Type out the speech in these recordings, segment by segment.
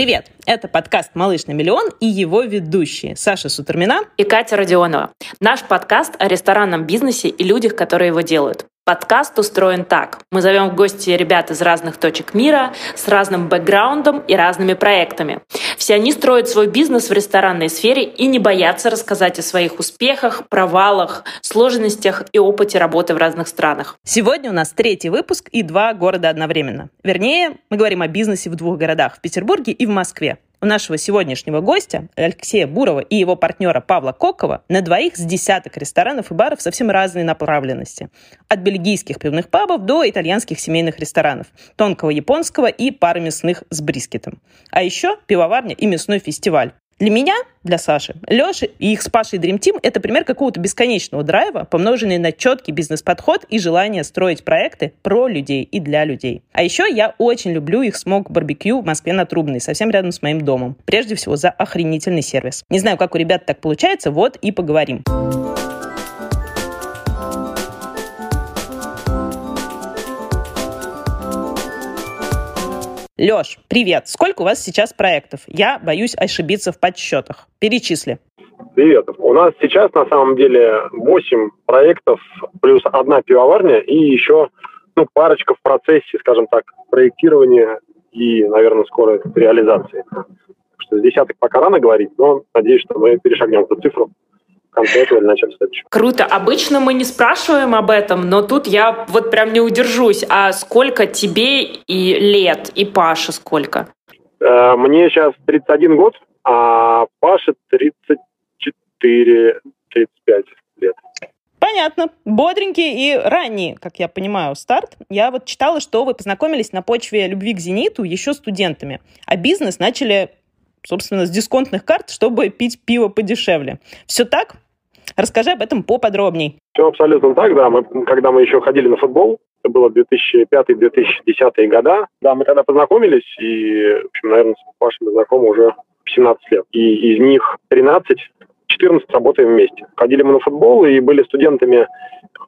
Привет! Это подкаст «Малыш на миллион» и его ведущие Саша Сутермина и Катя Родионова. Наш подкаст о ресторанном бизнесе и людях, которые его делают. Подкаст устроен так. Мы зовем в гости ребят из разных точек мира, с разным бэкграундом и разными проектами. Все они строят свой бизнес в ресторанной сфере и не боятся рассказать о своих успехах, провалах, сложностях и опыте работы в разных странах. Сегодня у нас третий выпуск и два города одновременно. Вернее, мы говорим о бизнесе в двух городах, в Петербурге и в Москве. У нашего сегодняшнего гостя, Алексея Бурова и его партнера Павла Кокова, на двоих с десяток ресторанов и баров совсем разной направленности. От бельгийских пивных пабов до итальянских семейных ресторанов, тонкого японского и пары мясных с брискетом. А еще пивоварня и мясной фестиваль. Для меня, для Саши, Леши и их с Пашей Dream Team – это пример какого-то бесконечного драйва, помноженный на четкий бизнес-подход и желание строить проекты про людей и для людей. А еще я очень люблю их смог барбекю в Москве на Трубной, совсем рядом с моим домом. Прежде всего за охренительный сервис. Не знаю, как у ребят так получается, вот и поговорим. Леш, привет. Сколько у вас сейчас проектов? Я боюсь ошибиться в подсчетах. Перечисли. Привет. У нас сейчас на самом деле 8 проектов плюс одна пивоварня и еще ну, парочка в процессе, скажем так, проектирования и, наверное, скоро реализации. Что с десяток пока рано говорить, но надеюсь, что мы перешагнем эту цифру Круто. Обычно мы не спрашиваем об этом, но тут я вот прям не удержусь. А сколько тебе и лет, и Паше сколько? Э, мне сейчас 31 год, а Паше 34-35 лет. Понятно. Бодренький и ранний, как я понимаю, старт. Я вот читала, что вы познакомились на почве любви к «Зениту» еще студентами, а бизнес начали собственно, с дисконтных карт, чтобы пить пиво подешевле. Все так? Расскажи об этом поподробней. Все абсолютно так, да. Мы, когда мы еще ходили на футбол, это было 2005-2010 года, да, мы тогда познакомились, и, в общем, наверное, с Пашей знакомы уже 17 лет. И из них 13 14 работаем вместе. Ходили мы на футбол и были студентами,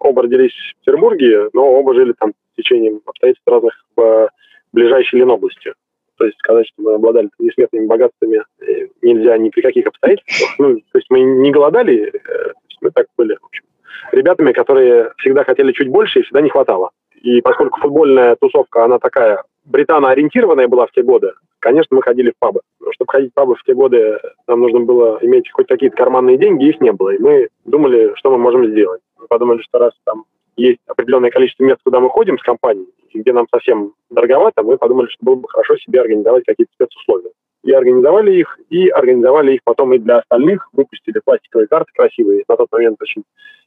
оба родились в Петербурге, но оба жили там в течение обстоятельств разных в ближайшей Ленобласти. То есть сказать, что мы обладали несметными богатствами э, нельзя ни при каких обстоятельствах. Ну, то есть мы не голодали, э, мы так были, в общем, ребятами, которые всегда хотели чуть больше и всегда не хватало. И поскольку футбольная тусовка, она такая британо-ориентированная была в те годы, конечно, мы ходили в пабы. Но чтобы ходить в пабы в те годы, нам нужно было иметь хоть какие-то карманные деньги, их не было. И мы думали, что мы можем сделать. Мы подумали, что раз там есть определенное количество мест, куда мы ходим с компанией, где нам совсем дороговато, мы подумали, что было бы хорошо себе организовать какие-то спецусловия. И организовали их, и организовали их потом и для остальных, выпустили пластиковые карты красивые, на тот момент очень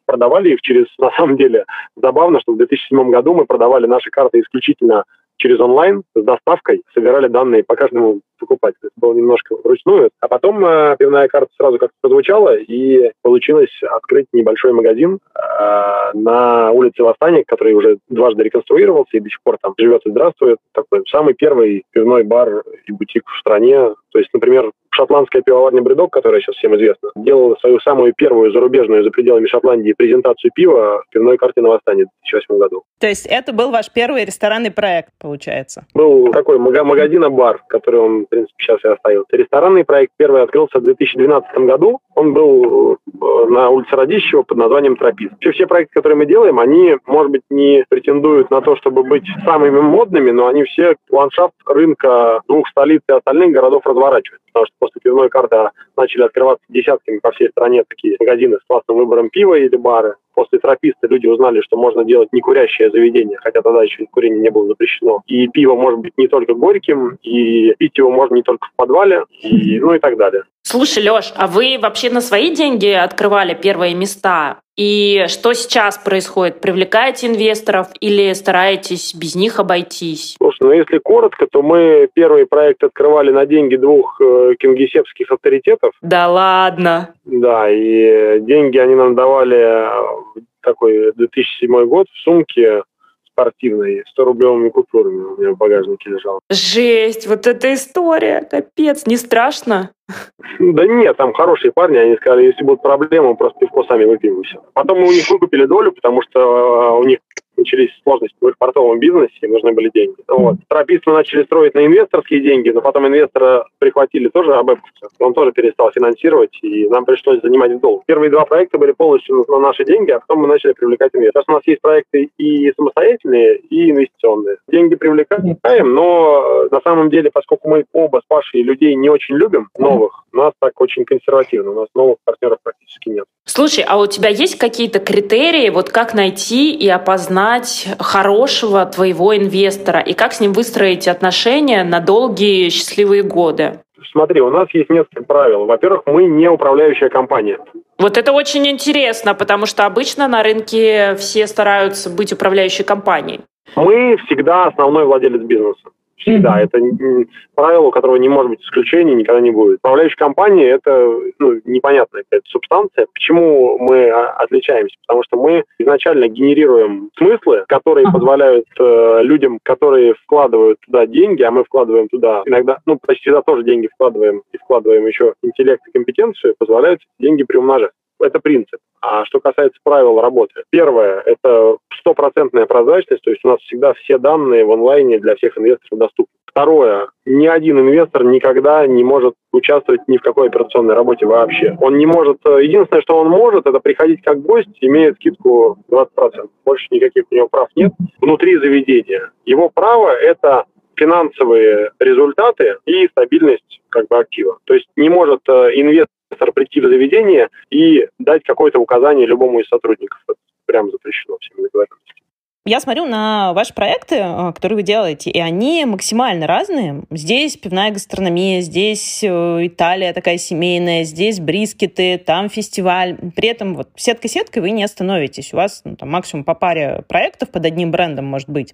продавали их через, на самом деле, забавно, что в 2007 году мы продавали наши карты исключительно через онлайн с доставкой, собирали данные по каждому покупателю. Это было немножко вручную. А потом э, пивная карта сразу как-то прозвучала, и получилось открыть небольшой магазин э, на улице Восстания, который уже дважды реконструировался и до сих пор там живет и здравствует. Такой самый первый пивной бар и бутик в стране. То есть, например, шотландская пивоварня «Бредок», которая сейчас всем известна, делала свою самую первую зарубежную за пределами Шотландии презентацию пива в пивной карте на Восстание в 2008 году. То есть это был ваш первый ресторанный проект, получается? Был такой магазин-бар, который он в принципе, сейчас и остается. Ресторанный проект первый открылся в 2012 году. Он был э, на улице Радищева под названием «Тропист». Вообще все проекты, которые мы делаем, они, может быть, не претендуют на то, чтобы быть самыми модными, но они все ландшафт рынка двух столиц и остальных городов разворачивают. Потому что после пивной карты начали открываться десятками по всей стране такие магазины с классным выбором пива или бары после трописта люди узнали, что можно делать не курящее заведение, хотя тогда еще курение не было запрещено. И пиво может быть не только горьким, и пить его можно не только в подвале, и, ну и так далее. Слушай, Леш, а вы вообще на свои деньги открывали первые места? И что сейчас происходит? Привлекаете инвесторов или стараетесь без них обойтись? Слушай, ну если коротко, то мы первый проект открывали на деньги двух э, кингисеппских авторитетов. Да ладно? Да, и деньги они нам давали э, такой 2007 год в сумке спортивной, 100-рублевыми купюрами у меня в багажнике лежал. Жесть, вот эта история, капец, не страшно? Да нет, там хорошие парни, они сказали, если будут проблемы, просто пивко сами выпьем и все. Потом мы у них выкупили долю, потому что э, у них начались сложности в портовом бизнесе, нужны были деньги. Вот. Тропист мы начали строить на инвесторские деньги, но потом инвестора прихватили тоже АБЭПовца. Он тоже перестал финансировать, и нам пришлось занимать долг. Первые два проекта были полностью на наши деньги, а потом мы начали привлекать инвесторов. Сейчас у нас есть проекты и самостоятельные, и инвестиционные. Деньги привлекаем, но на самом деле, поскольку мы оба с Пашей людей не очень любим, новых, у нас так очень консервативно, у нас новых партнеров практически нет. Слушай, а у тебя есть какие-то критерии, вот как найти и опознать хорошего твоего инвестора, и как с ним выстроить отношения на долгие счастливые годы? Смотри, у нас есть несколько правил. Во-первых, мы не управляющая компания. Вот это очень интересно, потому что обычно на рынке все стараются быть управляющей компанией. Мы всегда основной владелец бизнеса. Всегда. Это правило, у которого не может быть исключений, никогда не будет. Управляющая компания – это ну, непонятная какая-то субстанция. Почему мы отличаемся? Потому что мы изначально генерируем смыслы, которые позволяют э, людям, которые вкладывают туда деньги, а мы вкладываем туда иногда, ну, почти всегда тоже деньги вкладываем и вкладываем еще интеллект и компетенцию, позволяют деньги приумножать. Это принцип. А что касается правил работы. Первое – это стопроцентная прозрачность, то есть у нас всегда все данные в онлайне для всех инвесторов доступны. Второе, ни один инвестор никогда не может участвовать ни в какой операционной работе вообще. Он не может, э, единственное, что он может, это приходить как гость, имея скидку 20%. Больше никаких у него прав нет внутри заведения. Его право – это финансовые результаты и стабильность как бы актива. То есть не может э, инвестор прийти в заведение и дать какое-то указание любому из сотрудников. Это прям запрещено всеми договоренностями. Я смотрю на ваши проекты, э, которые вы делаете, и они максимально разные. Здесь пивная гастрономия, здесь э, Италия такая семейная, здесь брискеты, там фестиваль. При этом вот сетка-сеткой вы не остановитесь. У вас ну, там, максимум по паре проектов под одним брендом может быть.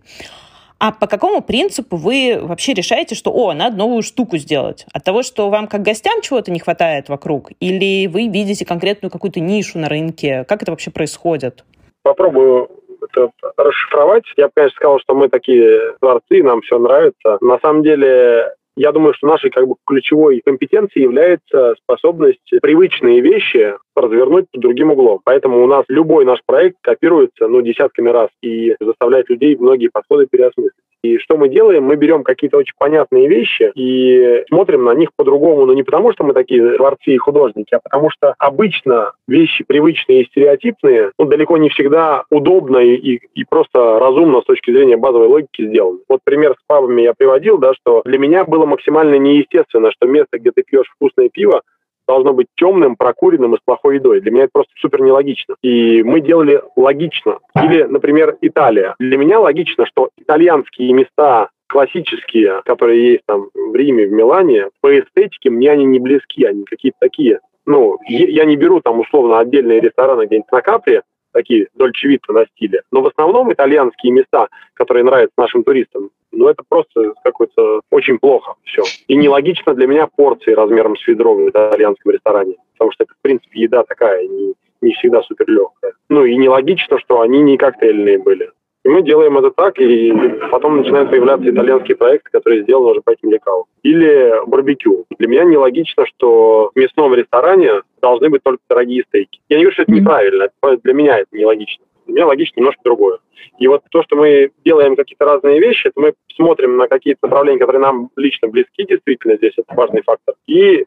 А по какому принципу вы вообще решаете, что, о, надо новую штуку сделать? От того, что вам как гостям чего-то не хватает вокруг? Или вы видите конкретную какую-то нишу на рынке? Как это вообще происходит? Попробую это расшифровать. Я бы, конечно, сказал, что мы такие творцы, нам все нравится. На самом деле, я думаю, что нашей как бы ключевой компетенцией является способность привычные вещи развернуть под другим углом. Поэтому у нас любой наш проект копируется ну, десятками раз и заставляет людей многие подходы переосмыслить. И что мы делаем? Мы берем какие-то очень понятные вещи и смотрим на них по-другому, но не потому, что мы такие творцы и художники, а потому что обычно вещи привычные и стереотипные ну, далеко не всегда удобно и, и, и просто разумно с точки зрения базовой логики сделаны. Вот пример с пабами я приводил, да, что для меня было максимально неестественно, что место, где ты пьешь вкусное пиво, должно быть темным, прокуренным и с плохой едой. Для меня это просто супер нелогично. И мы делали логично. Или, например, Италия. Для меня логично, что итальянские места классические, которые есть там в Риме, в Милане, по эстетике мне они не близки, они какие-то такие. Ну, я не беру там условно отдельные рестораны где-нибудь на Капри, такие дольче вита на стиле. Но в основном итальянские места, которые нравятся нашим туристам, ну это просто какой-то очень плохо все. И нелогично для меня порции размером с ведро в итальянском ресторане. Потому что это, в принципе, еда такая, не, не всегда супер легкая. Ну и нелогично, что они не коктейльные были. И мы делаем это так, и потом начинают появляться итальянские проекты, которые сделаны уже по этим лекалам. Или барбекю. Для меня нелогично, что в мясном ресторане должны быть только дорогие стейки. Я не говорю, что это неправильно, для меня это нелогично. Для меня логично немножко другое. И вот то, что мы делаем какие-то разные вещи, это мы смотрим на какие-то направления, которые нам лично близки, действительно, здесь это важный фактор, и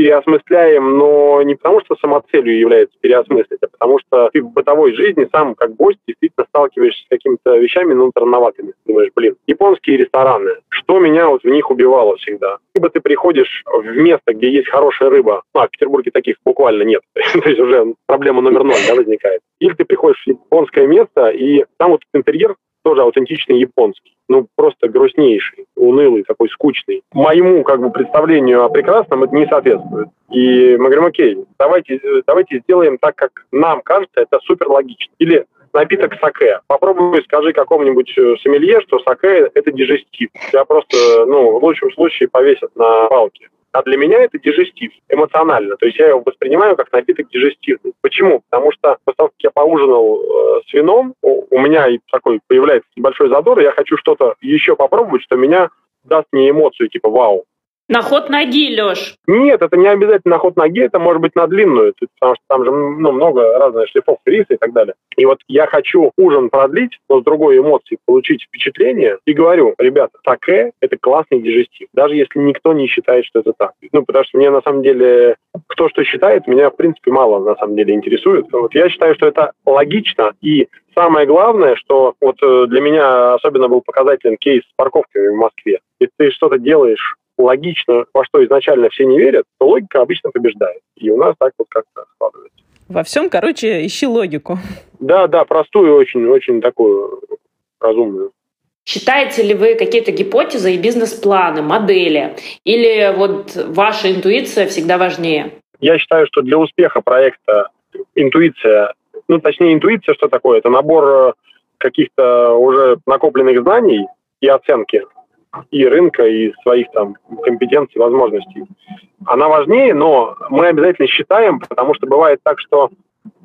переосмысляем, но не потому, что самоцелью является переосмыслить, а потому что ты в бытовой жизни сам как гость действительно сталкиваешься с какими-то вещами, ну, странноватыми. Думаешь, блин, японские рестораны, что меня вот в них убивало всегда? Либо ты приходишь в место, где есть хорошая рыба, ну, а в Петербурге таких буквально нет, то есть уже проблема номер ноль да, возникает. Или ты приходишь в японское место, и там вот интерьер тоже аутентичный японский. Ну, просто грустнейший, унылый, такой скучный. Моему, как бы, представлению о прекрасном это не соответствует. И мы говорим, окей, давайте, давайте сделаем так, как нам кажется, это супер логично. Или напиток саке. Попробуй скажи какому-нибудь э, сомелье, что саке – это дижестив. Тебя просто, ну, в лучшем случае повесят на палке. А для меня это дижестив, эмоционально. То есть я его воспринимаю как напиток дижестивный. Почему? Потому что после того, как я поужинал э, с вином, у, у меня такой появляется небольшой задор, и я хочу что-то еще попробовать, что меня даст мне эмоцию, типа вау. На ход ноги, Леш. Нет, это не обязательно на ход ноги, это может быть на длинную, потому что там же ну, много разных шлифов риса и так далее. И вот я хочу ужин продлить, но с другой эмоцией получить впечатление, и говорю, ребята, таке – это классный дежестив, даже если никто не считает, что это так. Ну, потому что мне на самом деле, кто что считает, меня в принципе мало на самом деле интересует. Вот я считаю, что это логично и Самое главное, что вот э, для меня особенно был показателен кейс с парковками в Москве. Если ты что-то делаешь логично, во что изначально все не верят, то логика обычно побеждает. И у нас так вот как-то складывается. Во всем, короче, ищи логику. Да, да, простую, очень, очень такую разумную. Считаете ли вы какие-то гипотезы и бизнес-планы, модели? Или вот ваша интуиция всегда важнее? Я считаю, что для успеха проекта интуиция, ну, точнее, интуиция что такое? Это набор э, каких-то уже накопленных знаний и оценки и рынка, и своих там компетенций, возможностей. Она важнее, но мы обязательно считаем, потому что бывает так, что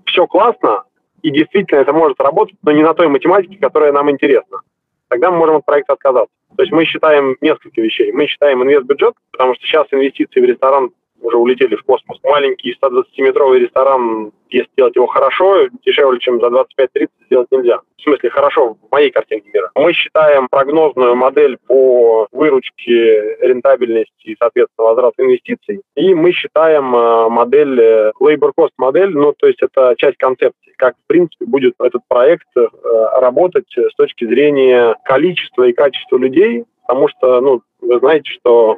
все классно, и действительно это может работать, но не на той математике, которая нам интересна. Тогда мы можем от проекта отказаться. То есть мы считаем несколько вещей. Мы считаем инвестбюджет, потому что сейчас инвестиции в ресторан уже улетели в космос. Маленький 120-метровый ресторан, если делать его хорошо, дешевле, чем за 25-30 сделать нельзя. В смысле, хорошо в моей картинке мира. Мы считаем прогнозную модель по выручке, рентабельности и, соответственно, возврат инвестиций. И мы считаем э, модель, э, labor cost модель, ну, то есть это часть концепции, как, в принципе, будет этот проект э, работать с точки зрения количества и качества людей, потому что, ну, вы знаете, что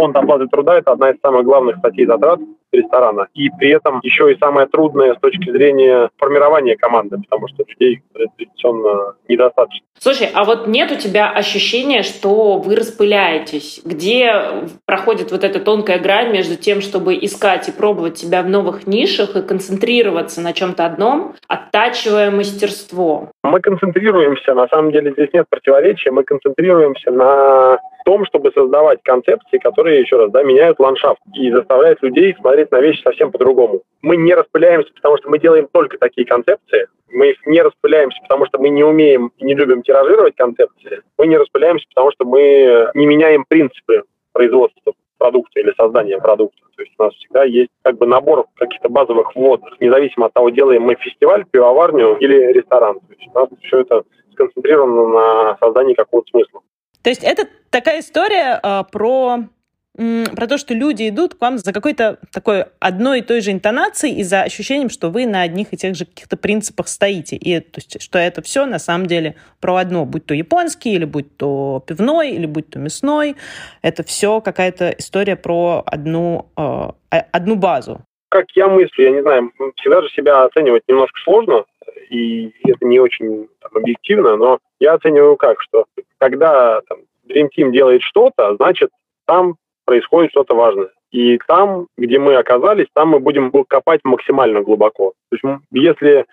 фонд оплаты труда – это одна из самых главных статей затрат ресторана. И при этом еще и самое трудное с точки зрения формирования команды, потому что людей традиционно недостаточно. Слушай, а вот нет у тебя ощущения, что вы распыляетесь? Где проходит вот эта тонкая грань между тем, чтобы искать и пробовать себя в новых нишах и концентрироваться на чем-то одном, оттачивая мастерство? Мы концентрируемся, на самом деле здесь нет противоречия, мы концентрируемся на том, чтобы создавать концепции, которые, еще раз, да, меняют ландшафт и заставляют людей смотреть на вещи совсем по-другому. Мы не распыляемся, потому что мы делаем только такие концепции. Мы не распыляемся, потому что мы не умеем и не любим тиражировать концепции. Мы не распыляемся, потому что мы не меняем принципы производства продукта или создания продукта. То есть у нас всегда есть как бы набор каких-то базовых вводных, независимо от того, делаем мы фестиваль, пивоварню или ресторан. То есть у нас все это сконцентрировано на создании какого-то смысла. То есть это такая история э, про про то, что люди идут к вам за какой-то такой одной и той же интонацией и за ощущением, что вы на одних и тех же каких-то принципах стоите. И то есть, что это все на самом деле про одно, будь то японский, или будь то пивной, или будь то мясной. Это все какая-то история про одну, э, одну базу. Как я мыслю, я не знаю, всегда же себя оценивать немножко сложно, и это не очень там, объективно, но я оцениваю как, что когда там, Dream Team делает что-то, значит, там происходит что-то важное. И там, где мы оказались, там мы будем копать максимально глубоко. То есть если э,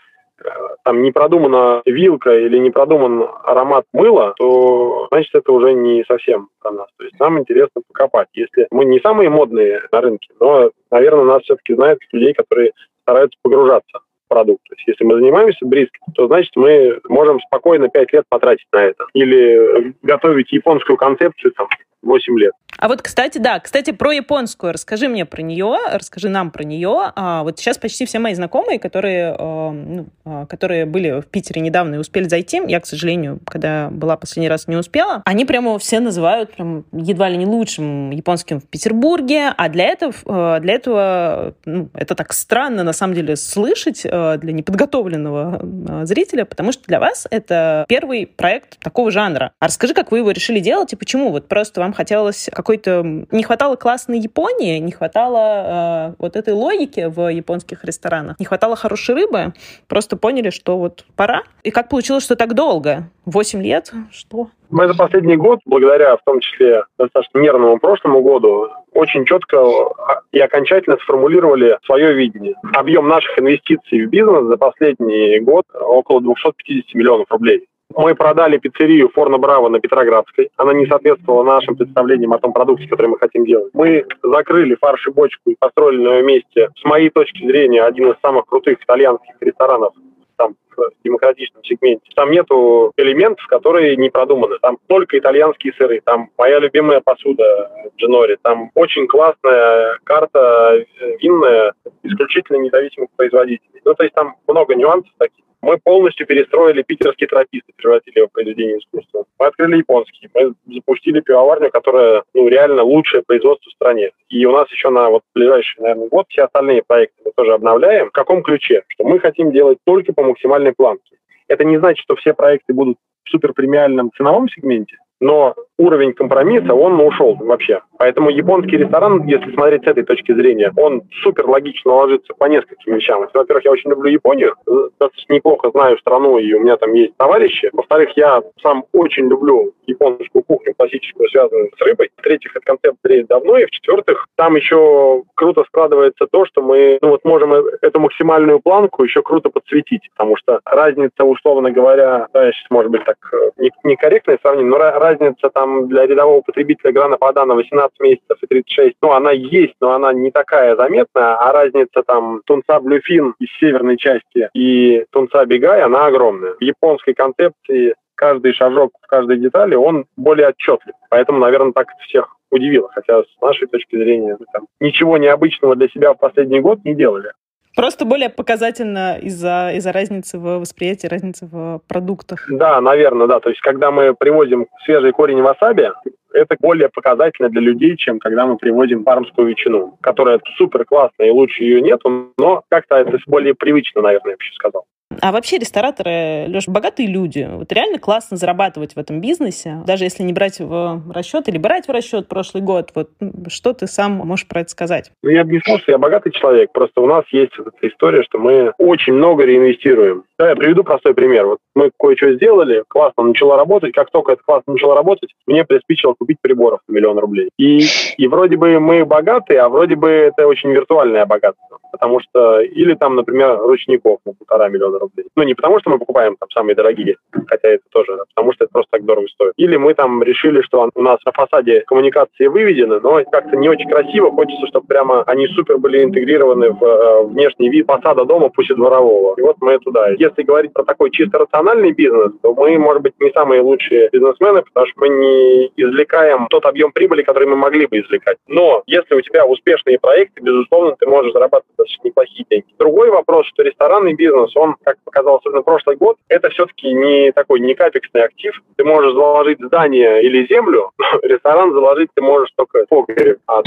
там не продумана вилка или не продуман аромат мыла, то значит это уже не совсем про нас. То есть нам интересно покопать. Если мы не самые модные на рынке, но, наверное, нас все-таки знают людей, которые стараются погружаться продукт. То есть если мы занимаемся бриском, то значит мы можем спокойно 5 лет потратить на это. Или готовить японскую концепцию там 8 лет. А вот, кстати, да, кстати, про японскую. Расскажи мне про нее, расскажи нам про нее. А, вот сейчас почти все мои знакомые, которые, э, ну, э, которые были в Питере недавно и успели зайти, я, к сожалению, когда была последний раз, не успела, они прямо все называют прям едва ли не лучшим японским в Петербурге, а для этого, э, для этого ну, это так странно, на самом деле, слышать для неподготовленного зрителя, потому что для вас это первый проект такого жанра. А расскажи, как вы его решили делать и почему? Вот просто вам хотелось какой-то... Не хватало классной Японии, не хватало э, вот этой логики в японских ресторанах, не хватало хорошей рыбы, просто поняли, что вот пора. И как получилось, что так долго? Восемь лет? Что? Мы за последний год, благодаря в том числе достаточно нервному прошлому году, очень четко а, и окончательно сформулировали свое видение. Объем наших инвестиций в бизнес за последний год около 250 миллионов рублей. Мы продали пиццерию Форна Браво на Петроградской. Она не соответствовала нашим представлениям о том продукте, который мы хотим делать. Мы закрыли фарш и бочку и построили на ее месте, с моей точки зрения, один из самых крутых итальянских ресторанов там в демократичном сегменте. Там нету элементов, которые не продуманы. Там только итальянские сыры, там моя любимая посуда Джинори, там очень классная карта винная, исключительно независимых производителей. Ну, то есть там много нюансов таких. Мы полностью перестроили питерские трописты, превратили его в произведение искусства. Мы открыли японский, мы запустили пивоварню, которая ну, реально лучшее производство в стране. И у нас еще на вот ближайший, наверное, год все остальные проекты мы тоже обновляем. В каком ключе? Что мы хотим делать только по максимальной планке. Это не значит, что все проекты будут в суперпремиальном ценовом сегменте, но уровень компромисса, он ушел вообще. Поэтому японский ресторан, если смотреть с этой точки зрения, он супер логично ложится по нескольким вещам. Во-первых, я очень люблю Японию, достаточно неплохо знаю страну, и у меня там есть товарищи. Во-вторых, я сам очень люблю японскую кухню, классическую, связанную с рыбой. В-третьих, этот концепт зреет давно. И в-четвертых, там еще круто складывается то, что мы ну, вот можем эту максимальную планку еще круто подсветить, потому что разница, условно говоря, да, сейчас может быть так э, некорректное сравнение, но разница там для рядового потребителя грана Падана 18 месяцев и 36, ну, она есть, но она не такая заметная, а разница там тунца блюфин из северной части и тунца бегай, она огромная. В японской концепции каждый шажок в каждой детали, он более отчетлив. Поэтому, наверное, так всех удивило. Хотя с нашей точки зрения мы там ничего необычного для себя в последний год не делали. Просто более показательно из-за из разницы в восприятии, разницы в продуктах. Да, наверное, да. То есть, когда мы привозим свежий корень васаби, это более показательно для людей, чем когда мы привозим пармскую ветчину, которая супер классная и лучше ее нету, но как-то это более привычно, наверное, я бы сказал. А вообще рестораторы, Леш, богатые люди. Вот реально классно зарабатывать в этом бизнесе, даже если не брать в расчет или брать в расчет прошлый год. Вот что ты сам можешь про это сказать? Ну, я бы не сказал, что я богатый человек. Просто у нас есть эта история, что мы очень много реинвестируем. Да, я приведу простой пример. Вот мы кое-что сделали, классно начало работать. Как только это классно начало работать, мне приспичило купить приборов на миллион рублей. И, и вроде бы мы богатые, а вроде бы это очень виртуальное богатство. Потому что, или там, например, ручников на полтора миллиона рублей. Ну, не потому что мы покупаем там самые дорогие, хотя это тоже, а потому что это просто так дорого стоит. Или мы там решили, что у нас на фасаде коммуникации выведены, но как-то не очень красиво. Хочется, чтобы прямо они супер были интегрированы в э, внешний вид фасада дома, пусть и дворового. И вот мы туда если говорить про такой чисто рациональный бизнес, то мы, может быть, не самые лучшие бизнесмены, потому что мы не извлекаем тот объем прибыли, который мы могли бы извлекать. Но если у тебя успешные проекты, безусловно, ты можешь зарабатывать достаточно неплохие деньги. Другой вопрос, что ресторанный бизнес, он, как показал особенно прошлый год, это все-таки не такой не капексный актив. Ты можешь заложить здание или землю, ресторан заложить ты можешь только погреб, а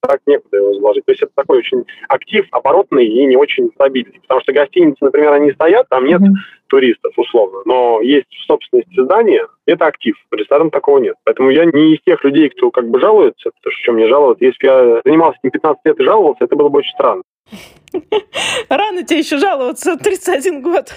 так некуда его заложить. То есть это такой очень актив, оборотный и не очень стабильный. Потому что гостиницы, например, они стоят, там нет туристов, условно, но есть в собственности здания, это актив. Ресторан такого нет. Поэтому я не из тех людей, кто как бы жалуется, потому что чем мне жаловаться. Если бы я занимался этим 15 лет и жаловался, это было бы очень странно. Рано тебе еще жаловаться, 31 год.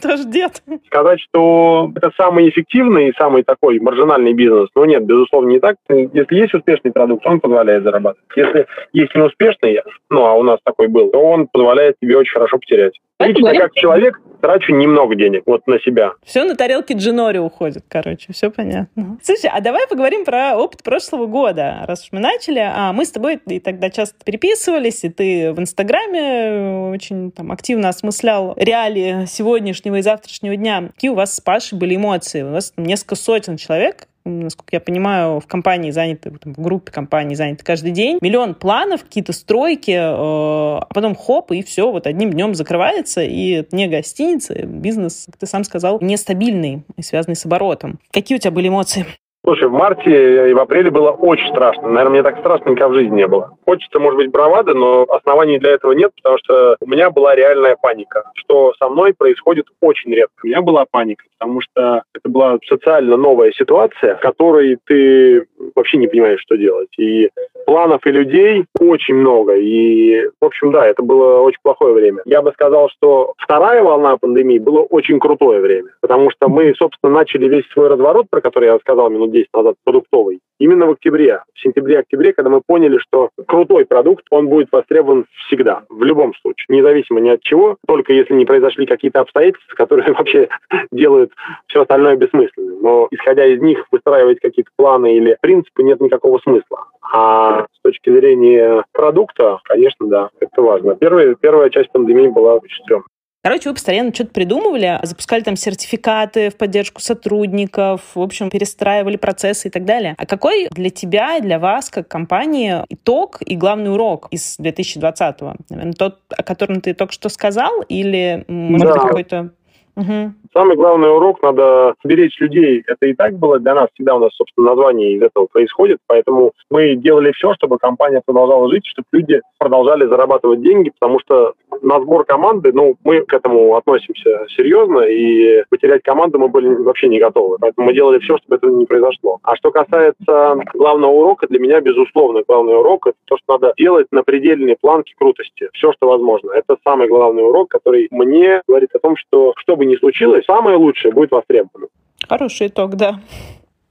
Тоже дед. Сказать, что это самый эффективный и самый такой маржинальный бизнес, ну нет, безусловно, не так. Если есть успешный продукт, он позволяет зарабатывать. Если есть неуспешный, ну а у нас такой был, то он позволяет тебе очень хорошо потерять. Лично как человек трачу немного денег вот на себя. Все на тарелке Джинори уходит, короче, все понятно. Слушай, а давай поговорим про опыт прошлого года, раз уж мы начали. А мы с тобой и тогда часто переписывались, и ты в Инстаграме очень там активно осмыслял реалии сегодняшнего и завтрашнего дня. Какие у вас с Пашей были эмоции? У вас несколько сотен человек насколько я понимаю, в компании заняты, в группе компании заняты каждый день. Миллион планов, какие-то стройки, э, а потом хоп, и все, вот одним днем закрывается, и это не гостиница, бизнес, как ты сам сказал, нестабильный и связанный с оборотом. Какие у тебя были эмоции? Слушай, в марте и в апреле было очень страшно. Наверное, мне так страшно никогда в жизни не было. Хочется, может быть, бравады, но оснований для этого нет, потому что у меня была реальная паника, что со мной происходит очень редко. У меня была паника, потому что это была социально новая ситуация, в которой ты вообще не понимаешь, что делать. И планов и людей очень много. И, в общем, да, это было очень плохое время. Я бы сказал, что вторая волна пандемии было очень крутое время, потому что мы, собственно, начали весь свой разворот, про который я сказал минут 10 назад, продуктовый, именно в октябре. В сентябре-октябре, когда мы поняли, что крутой продукт, он будет востребован всегда, в любом случае, независимо ни от чего, только если не произошли какие-то обстоятельства, которые вообще делают все остальное бессмысленным. Но исходя из них выстраивать какие-то планы или принципы нет никакого смысла. А с точки зрения продукта, конечно, да, это важно. Первая, первая часть пандемии была очень стрёмная. Короче, вы постоянно что-то придумывали, запускали там сертификаты в поддержку сотрудников, в общем, перестраивали процессы и так далее. А какой для тебя и для вас, как компании, итог и главный урок из 2020-го? Наверное, тот, о котором ты только что сказал, или, может да. быть, какой-то Угу. Самый главный урок, надо беречь людей. Это и так было для нас, всегда у нас, собственно, название из этого происходит, поэтому мы делали все, чтобы компания продолжала жить, чтобы люди продолжали зарабатывать деньги, потому что на сбор команды, ну, мы к этому относимся серьезно, и потерять команду мы были вообще не готовы. Поэтому мы делали все, чтобы этого не произошло. А что касается главного урока, для меня, безусловно, главный урок – это то, что надо делать на предельной планке крутости. Все, что возможно. Это самый главный урок, который мне говорит о том, что что бы ни случилось, самое лучшее будет востребовано. Хороший итог, да.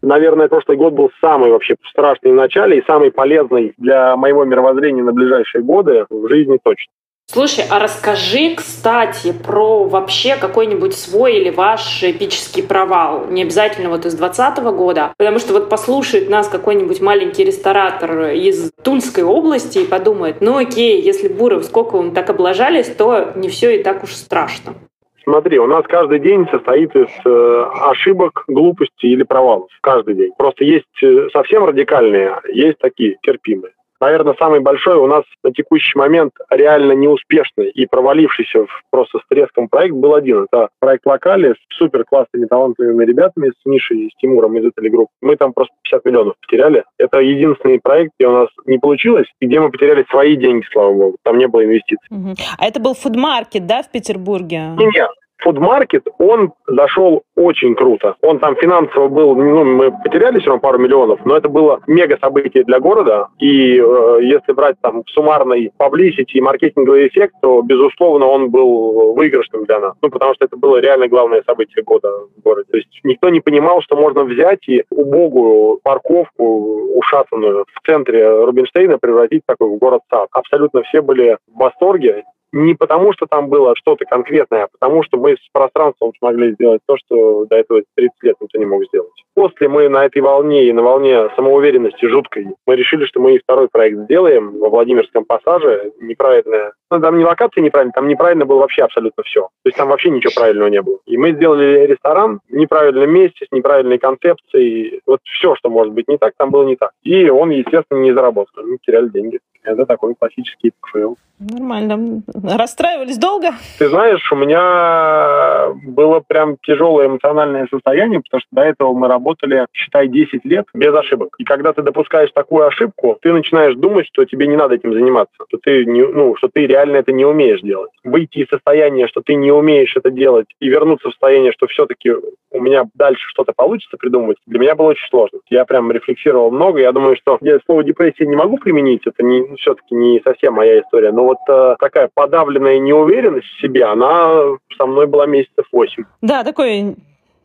Наверное, прошлый год был самый вообще страшный в начале и самый полезный для моего мировоззрения на ближайшие годы в жизни точно. Слушай, а расскажи, кстати, про вообще какой-нибудь свой или ваш эпический провал. Не обязательно вот из 2020 года, потому что вот послушает нас какой-нибудь маленький ресторатор из Тульской области и подумает, ну окей, если Буров, сколько он так облажались, то не все и так уж страшно. Смотри, у нас каждый день состоит из э, ошибок, глупостей или провалов. Каждый день. Просто есть э, совсем радикальные, есть такие терпимые. Наверное, самый большой у нас на текущий момент реально неуспешный и провалившийся просто с треском проект был один. Это проект Локали с супер классными талантливыми ребятами, с Мишей и с Тимуром из этой группы. Мы там просто 50 миллионов потеряли. Это единственный проект, где у нас не получилось, и где мы потеряли свои деньги, слава богу. Там не было инвестиций. Угу. А это был фудмаркет, да, в Петербурге? Нет, фудмаркет, он зашел очень круто. Он там финансово был, ну, мы потеряли все равно пару миллионов, но это было мега событие для города. И э, если брать там суммарный publicity и маркетинговый эффект, то, безусловно, он был выигрышным для нас. Ну, потому что это было реально главное событие года в городе. То есть никто не понимал, что можно взять и убогую парковку, ушатанную в центре Рубинштейна, превратить такой в город-сад. Абсолютно все были в восторге не потому, что там было что-то конкретное, а потому, что мы с пространством смогли сделать то, что до этого 30 лет никто не мог сделать. После мы на этой волне и на волне самоуверенности жуткой, мы решили, что мы и второй проект сделаем во Владимирском пассаже. Неправильная... Ну, там не локация неправильная, там неправильно было вообще абсолютно все. То есть там вообще ничего правильного не было. И мы сделали ресторан в неправильном месте, с неправильной концепцией. Вот все, что может быть не так, там было не так. И он, естественно, не заработал. Мы теряли деньги. Это такой классический фейл. Нормально. Расстраивались долго? Ты знаешь, у меня было прям тяжелое эмоциональное состояние, потому что до этого мы работали, считай, 10 лет без ошибок. И когда ты допускаешь такую ошибку, ты начинаешь думать, что тебе не надо этим заниматься, что ты, не, ну, что ты реально это не умеешь делать. Выйти из состояния, что ты не умеешь это делать, и вернуться в состояние, что все-таки у меня дальше что-то получится придумывать, для меня было очень сложно. Я прям рефлексировал много. Я думаю, что я слово депрессия не могу применить, это не, все-таки не совсем моя история, но вот э, такая подавленная неуверенность в себе, она со мной была месяцев восемь. Да, такое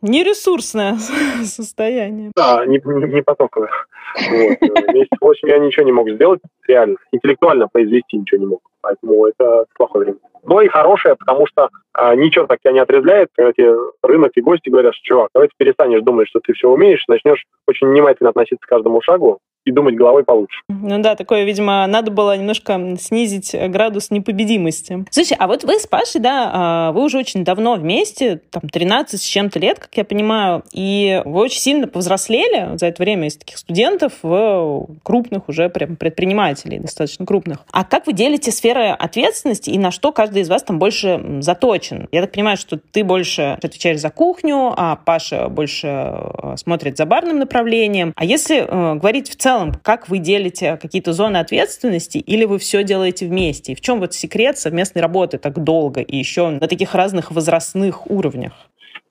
нересурсное состояние. Да, не, не, потоковое. Вот. Месяц восемь я ничего не мог сделать, реально. Интеллектуально произвести ничего не мог. Поэтому это плохое время. Но и хорошее, потому что а, ничего так тебя не отрезляет, когда тебе рынок и гости говорят, что, чувак, давай ты перестанешь думать, что ты все умеешь, начнешь очень внимательно относиться к каждому шагу, и думать головой получше. Ну да, такое, видимо, надо было немножко снизить градус непобедимости. Слушай, а вот вы с Пашей, да, а, вы уже очень давно вместе, там 13 с чем-то лет, как я понимаю, и вы очень сильно повзрослели за это время из таких студентов в крупных уже прям предпринимателей, достаточно крупных. А как вы делите сферы ответственности и на что каждый из вас там больше заточен? Я так понимаю, что ты больше отвечаешь за кухню, а Паша больше э, смотрит за барным направлением. А если э, говорить в целом целом, как вы делите какие-то зоны ответственности, или вы все делаете вместе? И в чем вот секрет совместной работы так долго и еще на таких разных возрастных уровнях?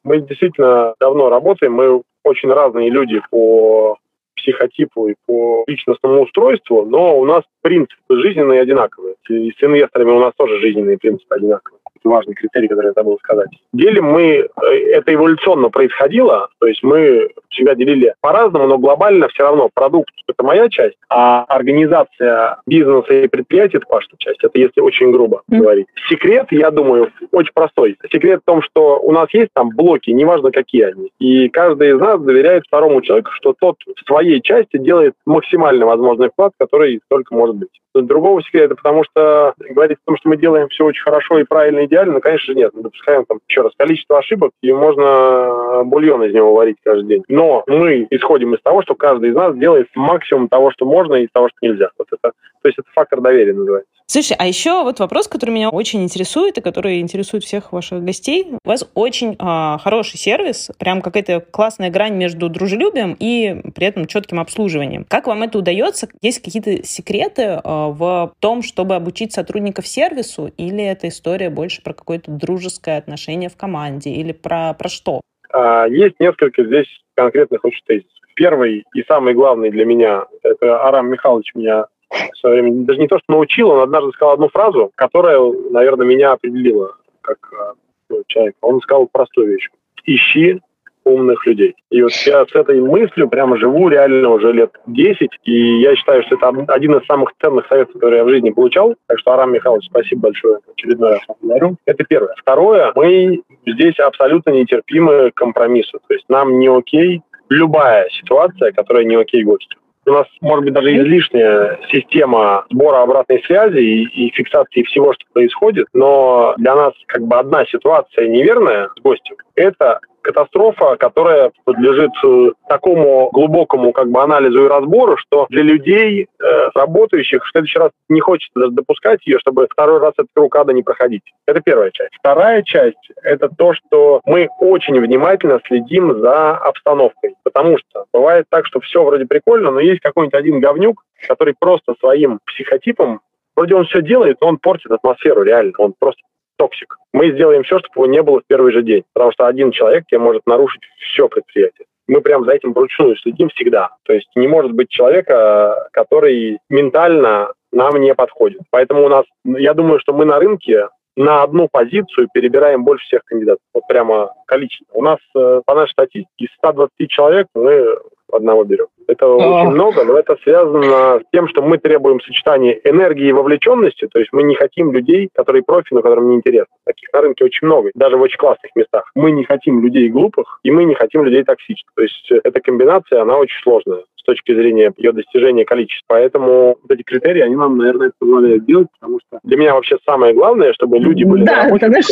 Мы действительно давно работаем, мы очень разные люди по психотипу и по личностному устройству, но у нас принципы жизненные одинаковые. И с инвесторами у нас тоже жизненные принципы одинаковые важный критерий, который я забыл сказать. Делим мы, э, это эволюционно происходило, то есть мы всегда делили по-разному, но глобально все равно продукт – это моя часть, а организация бизнеса и предприятия – это ваша часть. Это если очень грубо mm. говорить. Секрет, я думаю, очень простой. Секрет в том, что у нас есть там блоки, неважно какие они. И каждый из нас доверяет второму человеку, что тот в своей части делает максимально возможный вклад, который только может быть. Другого секрета, потому что говорить о том, что мы делаем все очень хорошо и правильно, идеально, ну, конечно же, нет. Мы допускаем там, еще раз, количество ошибок, и можно бульон из него варить каждый день. Но мы исходим из того, что каждый из нас делает максимум того, что можно, и того, что нельзя. Вот это, то есть это фактор доверия называется. Слушай, а еще вот вопрос, который меня очень интересует и который интересует всех ваших гостей. У вас очень а, хороший сервис, прям какая-то классная грань между дружелюбием и при этом четким обслуживанием. Как вам это удается? Есть какие-то секреты а, в том, чтобы обучить сотрудников сервису, или эта история больше про какое-то дружеское отношение в команде, или про, про что? А, есть несколько здесь конкретных очень тезисов. Первый и самый главный для меня, это Арам Михайлович меня в свое время даже не то, что научил, он однажды сказал одну фразу, которая, наверное, меня определила как э, ну, человека. Он сказал простую вещь. Ищи умных людей. И вот я с этой мыслью прямо живу реально уже лет 10, и я считаю, что это один из самых ценных советов, которые я в жизни получал. Так что, Арам Михайлович, спасибо большое очередной раз благодарю. Это первое. Второе, мы здесь абсолютно нетерпимы к компромиссу. То есть нам не окей любая ситуация, которая не окей гостю у нас, может быть, даже излишняя система сбора обратной связи и, и фиксации всего, что происходит, но для нас как бы одна ситуация неверная с гостем – это катастрофа, которая подлежит э, такому глубокому как бы анализу и разбору, что для людей, э, работающих, в следующий раз не хочется допускать ее, чтобы второй раз этот круг ада не проходить. Это первая часть. Вторая часть – это то, что мы очень внимательно следим за обстановкой, потому что бывает так, что все вроде прикольно, но есть какой-нибудь один говнюк, который просто своим психотипом Вроде он все делает, но он портит атмосферу реально. Он просто токсик. Мы сделаем все, чтобы его не было в первый же день, потому что один человек тебе может нарушить все предприятие. Мы прям за этим вручную следим всегда. То есть не может быть человека, который ментально нам не подходит. Поэтому у нас, я думаю, что мы на рынке на одну позицию перебираем больше всех кандидатов. Вот прямо количество. У нас э, по нашей статистике из 120 человек мы одного берем. Это а. очень много, но это связано с тем, что мы требуем сочетания энергии и вовлеченности, то есть мы не хотим людей, которые профи, но которым не интересно. Таких на рынке очень много, даже в очень классных местах. Мы не хотим людей глупых, и мы не хотим людей токсичных. То есть эта комбинация, она очень сложная с точки зрения ее достижения количества. Поэтому вот эти критерии, они нам, наверное, позволяют делать, потому что для меня вообще самое главное, чтобы люди были да, знаешь,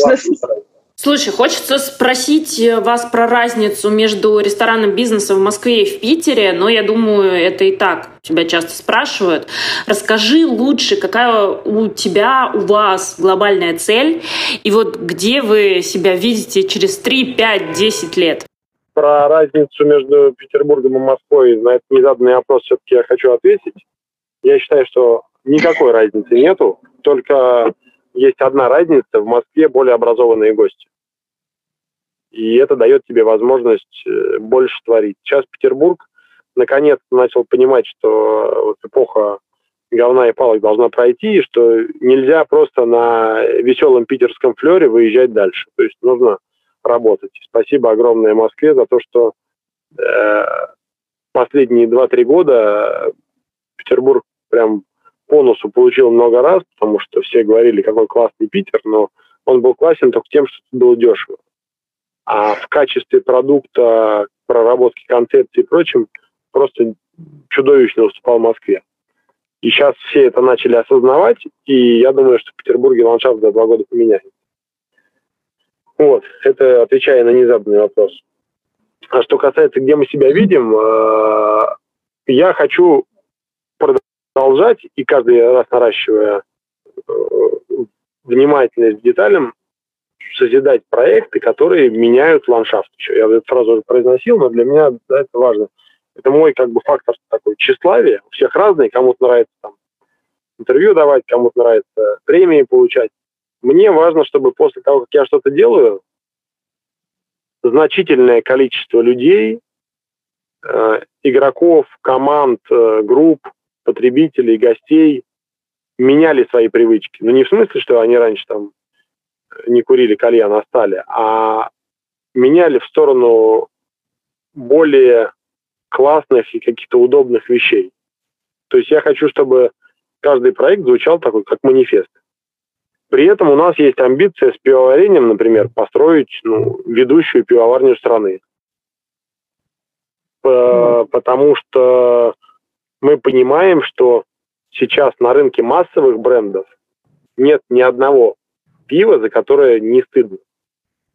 Слушай, хочется спросить э, вас про разницу между ресторанным бизнесом в Москве и в Питере, но я думаю, это и так тебя часто спрашивают. Расскажи лучше, какая у тебя, у вас глобальная цель, и вот где вы себя видите через 3, 5, 10 лет? Про разницу между Петербургом и Москвой на этот незаданный вопрос все-таки я хочу ответить. Я считаю, что никакой разницы нету, только есть одна разница, в Москве более образованные гости. И это дает тебе возможность э, больше творить. Сейчас Петербург наконец начал понимать, что вот эпоха говна и палок должна пройти, и что нельзя просто на веселом питерском флере выезжать дальше. То есть нужно работать. Спасибо огромное Москве за то, что э, последние 2-3 года Петербург прям по носу получил много раз, потому что все говорили, какой классный Питер, но он был классен только тем, что было дешево а в качестве продукта, проработки концепции и прочим, просто чудовищно уступал Москве. И сейчас все это начали осознавать, и я думаю, что в Петербурге ландшафт за два года поменяется. Вот, это отвечая на незаданный вопрос. А что касается, где мы себя видим, э, я хочу продолжать, и каждый раз наращивая э, внимательность к деталям, созидать проекты, которые меняют ландшафт. Еще я эту фразу уже произносил, но для меня да, это важно. Это мой как бы фактор такой тщеславия. У всех разные, кому-то нравится там интервью давать, кому-то нравится премии получать. Мне важно, чтобы после того, как я что-то делаю, значительное количество людей, э, игроков, команд, э, групп, потребителей, гостей меняли свои привычки. Ну, не в смысле, что они раньше там не курили кальян, а стали, а меняли в сторону более классных и каких-то удобных вещей. То есть я хочу, чтобы каждый проект звучал такой, как манифест. При этом у нас есть амбиция с пивоварением, например, построить ну, ведущую пивоварню страны. Потому что мы понимаем, что сейчас на рынке массовых брендов нет ни одного пива, за которое не стыдно.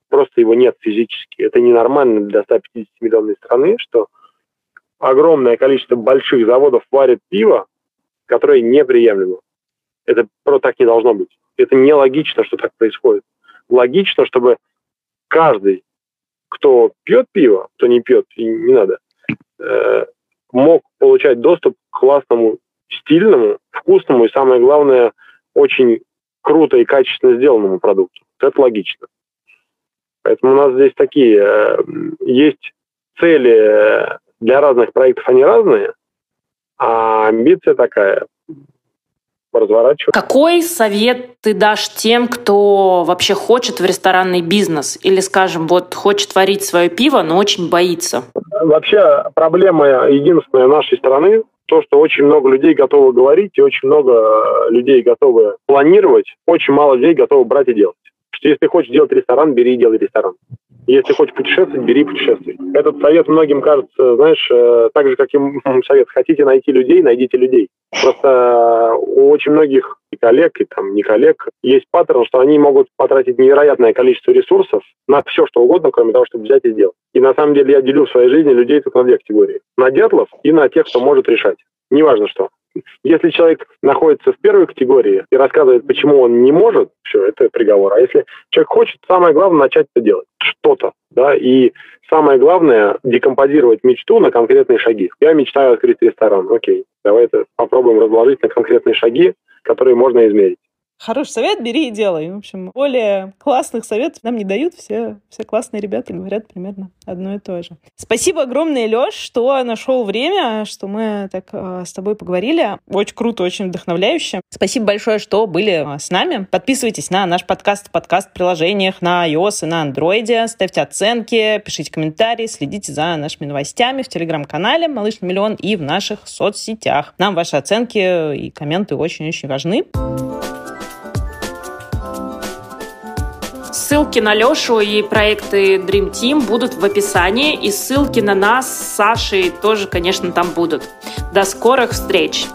Просто его нет физически. Это ненормально для 150 миллионной страны, что огромное количество больших заводов варит пиво, которое неприемлемо. Это просто так не должно быть. Это нелогично, что так происходит. Логично, чтобы каждый, кто пьет пиво, кто не пьет, и не надо, э, мог получать доступ к классному, стильному, вкусному и, самое главное, очень круто и качественно сделанному продукту. Это логично. Поэтому у нас здесь такие э, есть цели для разных проектов, они разные, а амбиция такая разворачивать. Какой совет ты дашь тем, кто вообще хочет в ресторанный бизнес? Или, скажем, вот хочет варить свое пиво, но очень боится? Вообще проблема единственная нашей страны то, что очень много людей готовы говорить и очень много э, людей готовы планировать, очень мало людей готовы брать и делать. Что если ты хочешь делать ресторан, бери и делай ресторан. Если хочешь путешествовать, бери путешествуй. Этот совет многим кажется, знаешь, э, так же, как и совет. Хотите найти людей, найдите людей. Просто э, у очень многих и коллег, и там не коллег, есть паттерн, что они могут потратить невероятное количество ресурсов на все, что угодно, кроме того, чтобы взять и сделать. И на самом деле я делю в своей жизни людей только на две категории. На дятлов и на тех, кто может решать. Неважно что. Если человек находится в первой категории и рассказывает, почему он не может, все, это приговор. А если человек хочет, самое главное начать это делать. Что-то. Да? И самое главное декомпозировать мечту на конкретные шаги. Я мечтаю открыть ресторан. Окей, давай это попробуем разложить на конкретные шаги, которые можно измерить. Хороший совет, бери и делай. В общем, более классных советов нам не дают. Все, все классные ребята говорят примерно одно и то же. Спасибо огромное, Леш, что нашел время, что мы так э, с тобой поговорили. Очень круто, очень вдохновляюще. Спасибо большое, что были э, с нами. Подписывайтесь на наш подкаст в подкаст-приложениях на iOS и на Android. Ставьте оценки, пишите комментарии, следите за нашими новостями в телеграм-канале «Малыш на миллион» и в наших соцсетях. Нам ваши оценки и комменты очень-очень важны. Ссылки на Лешу и проекты Dream Team будут в описании, и ссылки на нас с Сашей тоже, конечно, там будут. До скорых встреч!